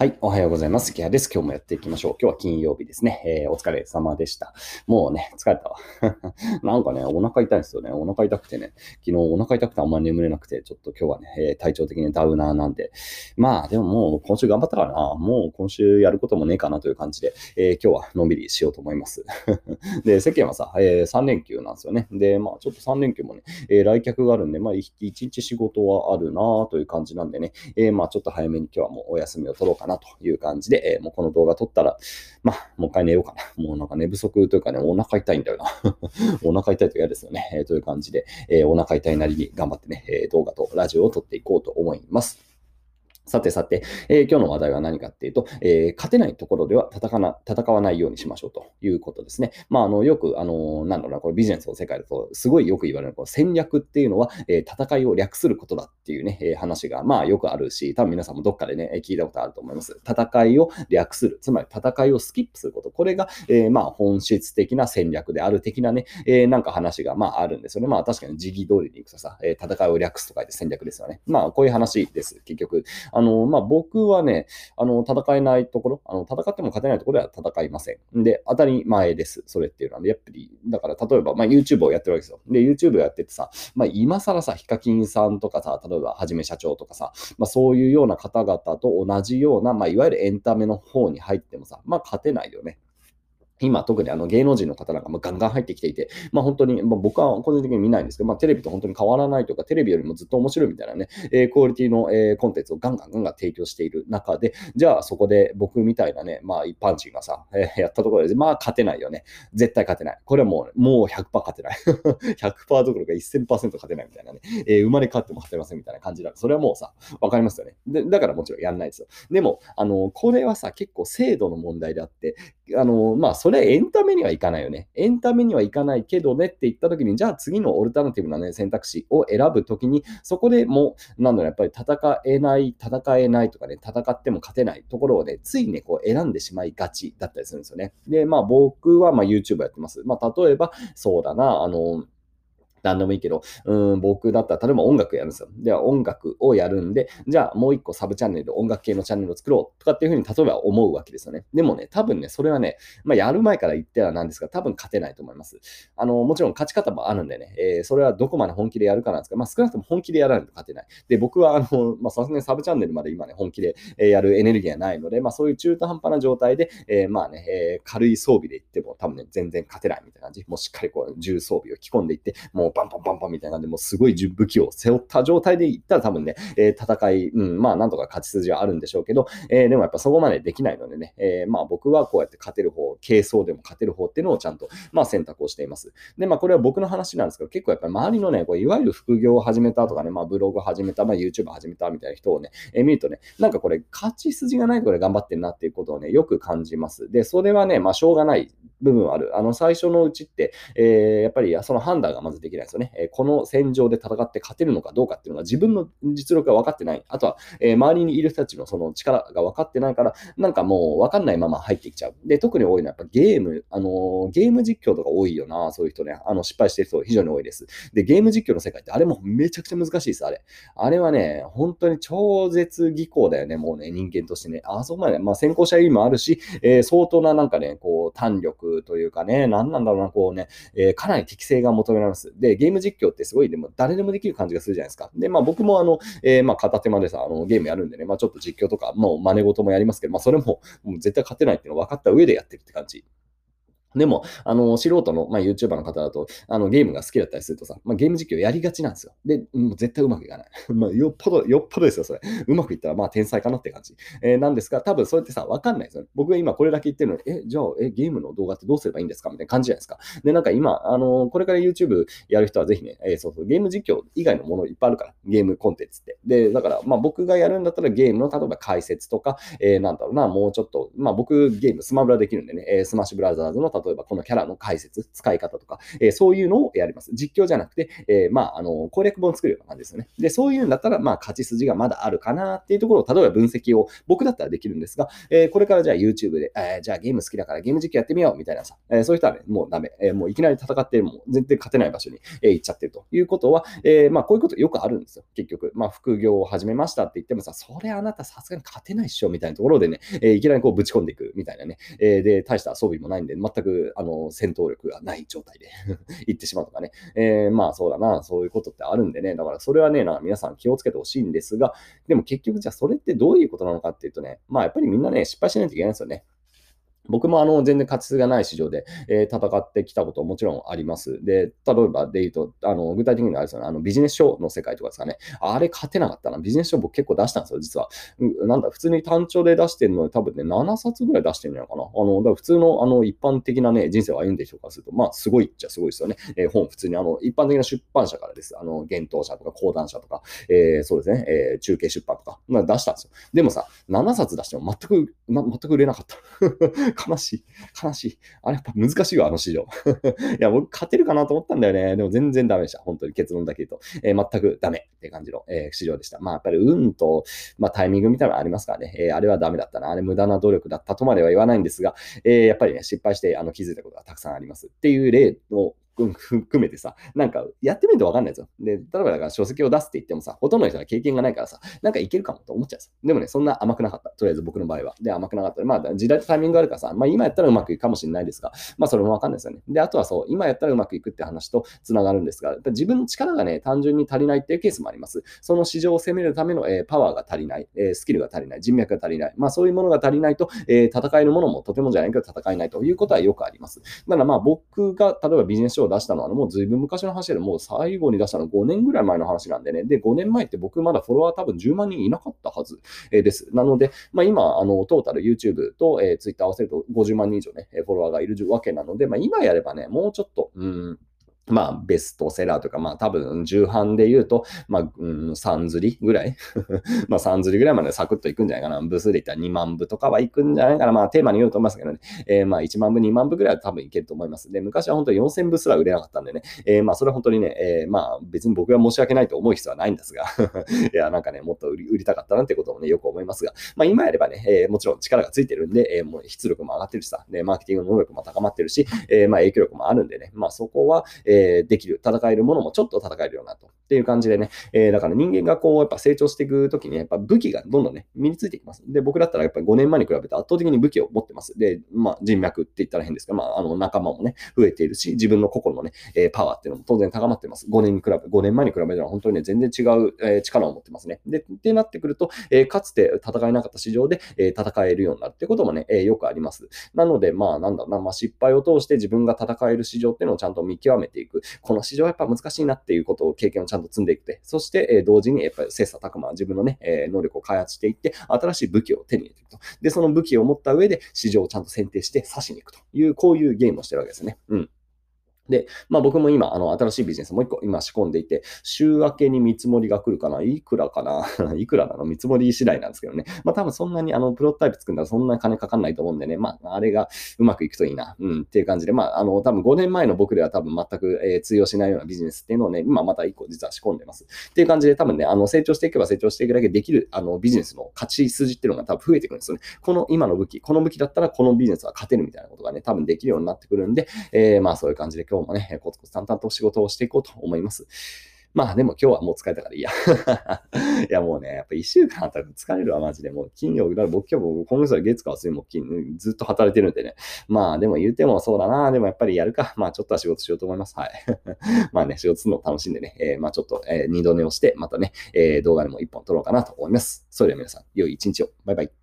はい、おはようございます。キアです。今日もやっていきましょう。今日は金曜日ですね。えー、お疲れ様でした。もうね、疲れたわ。なんかね、お腹痛いんですよね。お腹痛くてね、昨日お腹痛くてあんまり眠れなくて、ちょっと今日はね、えー、体調的にダウナーなんで、まあでももう今週頑張ったからな、もう今週やることもねえかなという感じで、えー、今日はのんびりしようと思います。で、世間はさ、えー、3連休なんですよね。で、まあちょっと3連休もね、え、来客があるんで、まあ1日仕事はあるなという感じなんでね、えー、まあちょっと早めに今日はもうお休みを取ろうかななという感じで、えー、もうこの動画撮ったら、まあ、もう一回寝ようかな。もうなんか寝不足というかね、お腹痛いんだよな。お腹痛いと嫌ですよね。えー、という感じで、えー、お腹痛いなりに頑張ってね、え動画とラジオを撮っていこうと思います。さてさて、えー、今日の話題は何かっていうと、えー、勝てないところでは戦わな戦わないようにしましょうということですね。まあ、あのよく、あのなんだろうな、これビジネスの世界だと、すごいよく言われるこの戦略っていうのは、えー、戦いを略することだっていうね、え話が、まあよくあるし、多分皆さんもどっかでね、聞いたことあると思います。戦いを略する、つまり戦いをスキップすること、これが、えまあ本質的な戦略である的なね、えなんか話が、まああるんですよね。まあ確かに時期通りにいくとさ、え戦いを略すとかで戦略ですよね。まあこういう話です、結局。あの、まあ僕はね、あの、戦えないところ、あの、戦っても勝てないところでは戦いません。で、当たり前です。それっていうのは、ねやっぱり、だから例えば、まあ、YouTube をやってるわけですよ。で、YouTube をやっててさ、まあ、今更さ、ヒカキンさんとかさ、例えば、はじめ社長とかさ、まあ、そういうような方々と同じような、まあ、いわゆるエンタメの方に入ってもさ、まあ、勝てないよね。今、特にあの芸能人の方なんかもガンガン入ってきていて、まあ本当に、まあ、僕は個人的に見ないんですけど、まあテレビと本当に変わらないとか、テレビよりもずっと面白いみたいなね、えー、クオリティの、えー、コンテンツをガンガンガンガン提供している中で、じゃあそこで僕みたいなね、まあ一般人がさ、えー、やったところで、まあ勝てないよね。絶対勝てない。これはもう、もう100%勝てない。100%どころか1000%勝てないみたいなね、えー、生まれ変わっても勝てませんみたいな感じだ。それはもうさ、わかりますよね。でだからもちろんやんないですよ。でも、あの、これはさ、結構制度の問題であって、あの、まあ、それエンタメにはいかないよね。エンタメにはいかないけどねって言った時に、じゃあ次のオルタナティブなね、選択肢を選ぶ時に、そこでもう、なんだろう、やっぱり戦えない、戦えないとかね、戦っても勝てないところをね、ついね、こう選んでしまいがちだったりするんですよね。で、まあ僕はま YouTube やってます。まあ例えば、そうだな、あの、何でもいいけど、うん、僕だったら、例えば音楽やるんですよ。では、音楽をやるんで、じゃあもう一個サブチャンネル、音楽系のチャンネルを作ろうとかっていうふうに、例えば思うわけですよね。でもね、多分ね、それはね、まあ、やる前から言ってはなんですが、多分勝てないと思います。あの、もちろん勝ち方もあるんでね、えー、それはどこまで本気でやるかなんですが、まあ、少なくとも本気でやらないと勝てない。で、僕は、あの、まあ、さすがにサブチャンネルまで今ね、本気でやるエネルギーがないので、まあ、そういう中途半端な状態で、えー、まあね、えー、軽い装備でいって、多分ね、全然勝てないみたいな感じ。もうしっかりこう、重装備を着込んでいって、もうバンバンバンバンみたいなんで、もうすごい武器を背負った状態でいったら多分ね、えー、戦い、うん、まあなんとか勝ち筋はあるんでしょうけど、えー、でもやっぱそこまでできないのでね、えー、まあ僕はこうやって勝てる方、軽装でも勝てる方っていうのをちゃんと、まあ選択をしています。で、まあこれは僕の話なんですけど、結構やっぱり周りのね、こういわゆる副業を始めたとかね、まあブログ始めた、まあ YouTube 始めたみたいな人をね、えー、見るとね、なんかこれ勝ち筋がないこれ頑張ってんなっていうことをね、よく感じます。で、それはね、まあしょうがない部分ある。あの最初のうちって、えー、やっぱりその判断がまずできないですよね。え、この戦場で戦って勝てるのかどうかっていうのが自分の実力が分かってない。あとは、えー、周りにいる人たちのその力が分かってないから、なんかもう分かんないまま入ってきちゃう。で、特に多いのはやっぱゲーム、あの、ゲーム実況とか多いよな、そういう人ね。あの、失敗してる人非常に多いです。で、ゲーム実況の世界ってあれもめちゃくちゃ難しいです、あれ。あれはね、本当に超絶技巧だよね、もうね、人間としてね。あそこまで、まあ先行者意味もあるし、えー、相当ななんかね、こう、弾というかね、何なんだろうな、こうね、えー、かなり適性が求められます。で、ゲーム実況ってすごい、でも誰でもできる感じがするじゃないですか。で、まあ僕もあの、えー、まあ片手間でさ、あのゲームやるんでね、まあちょっと実況とか、もう真似事もやりますけど、まあそれももう絶対勝てないっていうの分かった上でやってるって感じ。でも、あの、素人の、まあ、YouTuber の方だと、あの、ゲームが好きだったりするとさ、まあ、ゲーム実況やりがちなんですよ。で、もう絶対うまくいかない。まあ、よっぽど、よっぽどですよ、それ。うまくいったら、まあ、天才かなって感じ。えー、なんですが、多分それってさ、わかんないですよね。僕が今これだけ言ってるのに、え、じゃあ、え、ゲームの動画ってどうすればいいんですか？みたいな感じじゃないですか。で、なんか今、あの、これから YouTube やる人はぜひね、えー、そうそう、ゲーム実況以外のものいっぱいあるから、ゲームコンテンツって。で、だから、まあ、僕がやるんだったらゲームの、例えば解説とか、えー、なんだろうな、もうちょっと、まあ、僕、ゲーム、スマブラできるんでね、えー、スマッシュブラザーズの、例えばこのキャラの解説、使い方とか、えー、そういうのをやります。実況じゃなくて、えー、まあ、あの、攻略本を作るような感じですよね。で、そういうんだったら、まあ、勝ち筋がまだあるかなっていうところを、例えば分析を僕だったらできるんですが、えー、これからじゃあ YouTube で、えー、じゃあゲーム好きだからゲーム実況やってみようみたいなさ、えー、そういう人はね、もうダメ。えー、もういきなり戦って、もう全然勝てない場所に、えー、行っちゃってるということは、えー、まあ、こういうことよくあるんですよ。結局。まあ、副業を始めましたって言ってもさ、それあなたさすがに勝てないっしょみたいなところでね、えー、いきなりこうぶち込んでいくみたいなね。えー、で、大した装備もないんで、全く、あの、戦闘力がない状態で 行ってしまうとかね。えー、まあ、そうだな、そういうことってあるんでね。だからそれはね、な皆さん気をつけてほしいんですが、でも結局じゃあそれってどういうことなのかっていうとね、まあやっぱりみんなね、失敗しないといけないんですよね。僕もあの全然勝ち数がない市場で、えー、戦ってきたことももちろんあります。で、例えばで言うと、あの具体的にあれですよね、あのビジネス書の世界とかですかね、あれ勝てなかったな。ビジネス書僕結構出したんですよ、実は。なんだ、普通に単調で出してるので多分ね、7冊ぐらい出してるのかな。あの、だから普通のあの一般的なね、人生を歩んでる人からすると、まあすごいっちゃすごいですよね。えー、本普通にあの一般的な出版社からです。あの、幻冬社とか講談社とか、えー、そうですね、えー、中継出版とか、まあ、出したんですよ。でもさ、7冊出しても全く、ま、全く売れなかった。悲しい。悲しい。あれやっぱ難しいわ、あの市場。いや、僕勝てるかなと思ったんだよね。でも全然ダメでした。本当に結論だけ言うと。えー、全くダメって感じの、えー、市場でした。まあやっぱり運と、まあ、タイミングみたいなのありますからね。えー、あれはダメだったな。あれ無駄な努力だったとまでは言わないんですが、えやっぱりね、失敗してあの気づいたことがたくさんあります。っていう例を含めてさ、なんかやってみるとわかんないですよ。で、例えばだから書籍を出すって言ってもさ、ほとんどの人が経験がないからさ、なんかいけるかもと思っちゃうんでもね、そんな甘くなかった。とりあえず僕の場合は。で、甘くなかった。まあ、時代とタイミングがあるからさ、まあ今やったらうまくいくかもしれないですが、まあそれもわかんないですよね。で、あとはそう、今やったらうまくいくって話と繋がるんですが、自分の力がね、単純に足りないっていうケースもあります。その市場を攻めるための、えー、パワーが足りない、えー、スキルが足りない、人脈が足りない。まあそういうものが足りないと、えー、戦えるものもとてもじゃないけど戦えないということはよくあります。だからまあ僕が例えばビジネス書を出したのはもうずいぶん昔の話でもう最後に出したの5年ぐらい前の話なんでね。で、5年前って僕まだフォロワー多分10万人いなかったはずです。なので、まあ、今、あの、トータル YouTube と、えー、Twitter 合わせると50万人以上ね、フォロワーがいるわけなので、まあ、今やればね、もうちょっと、うん、まあ、ベストセラーとか、まあ、多分、重版で言うと、まあ、うん、3釣りぐらい？まあ、3釣りぐらいまでサクッといくんじゃないかな。部数で言ったら2万部とかはいくんじゃないかな。まあ、テーマによると思いますけどね。えー、まあ、1万部、2万部ぐらいは多分いけると思います。で、昔は本当に4000部すら売れなかったんでね。えー、まあ、それは本当にね、えー、まあ、別に僕が申し訳ないと思う必要はないんですが いや、なんかね、もっと売り売りたかったなってこともね、よく思いますが、まあ、今やればね、えー、もちろん力がついてるんで、えー、もう出力も上がってるしさ、で、マーケティング能力も高まってるし、えー、まあ、影響力もあるんでね、まあ、そこは、えー、できる。戦えるものもちょっと戦えるようなと。っていう感じでね、えー、だから人間がこう、やっぱ成長していくときに、やっぱ武器がどんどんね、身についていきます。で、僕だったらやっぱり5年前に比べて圧倒的に武器を持ってます。で、まあ人脈って言ったら変ですが、まああの仲間もね、増えているし、自分の心のね、えー、パワーっていうのも当然高まってます。5年に比べ、5年前に比べたら本当にね、全然違う、えー、力を持ってますね。で、ってなってくると、えー、かつて戦えなかった市場で、えー、戦えるようになるってこともね、えー、よくあります。なので、まあなんだろうな、まあ失敗を通して自分が戦える市場っていうのをちゃんと見極めていく。この市場はやっぱ難しいなっていうことを経験をちゃんんと積んでいくて、そして、え同時にやっぱり切磋琢磨、自分のね、え能力を開発していって、新しい武器を手に入れていくと。で、その武器を持った上で市場をちゃんと選定して刺しに行くという、こういうゲームをしてるわけですね。うん。で、まあ僕も今、あの、新しいビジネスもう一個今仕込んでいて、週明けに見積もりが来るかな？いくらかな？いくらなの？見積もり次第なんですけどね。まあ多分そんなに、あの、プロトタイプ作るんだらそんなに金かかんないと思うんでね。まあ、あれがうまくいくといいな。うん、っていう感じで、まあ、あの、多分5年前の僕では多分全く、えー、通用しないようなビジネスっていうのをね、今また一個実は仕込んでます。っていう感じで多分ね、あの、成長していけば成長していくだけできる、あの、ビジネスの勝ち筋っていうのが多分増えてくるんですよね。この今の武器、この武器だったらこのビジネスは勝てるみたいなことがね、多分できるようになってくるんで、えー、まあそういう感じで今日もね、コツコツ淡々と仕事をしていこうと思います。まあでも今日はもう疲れたからいいや。いやもうね、やっぱ一週間働く疲れるわ、マジで。もう金曜日、だから僕今日も今月は月火水も金ずっと働いてるんでね。まあでも言うてもそうだな。でもやっぱりやるか。まあちょっとは仕事しようと思います。はい。まあね、仕事するの楽しんでね。えー、まあちょっと、えー、二度寝をして、またね、えー、動画でも一本撮ろうかなと思います。それでは皆さん、良い一日を。バイバイ。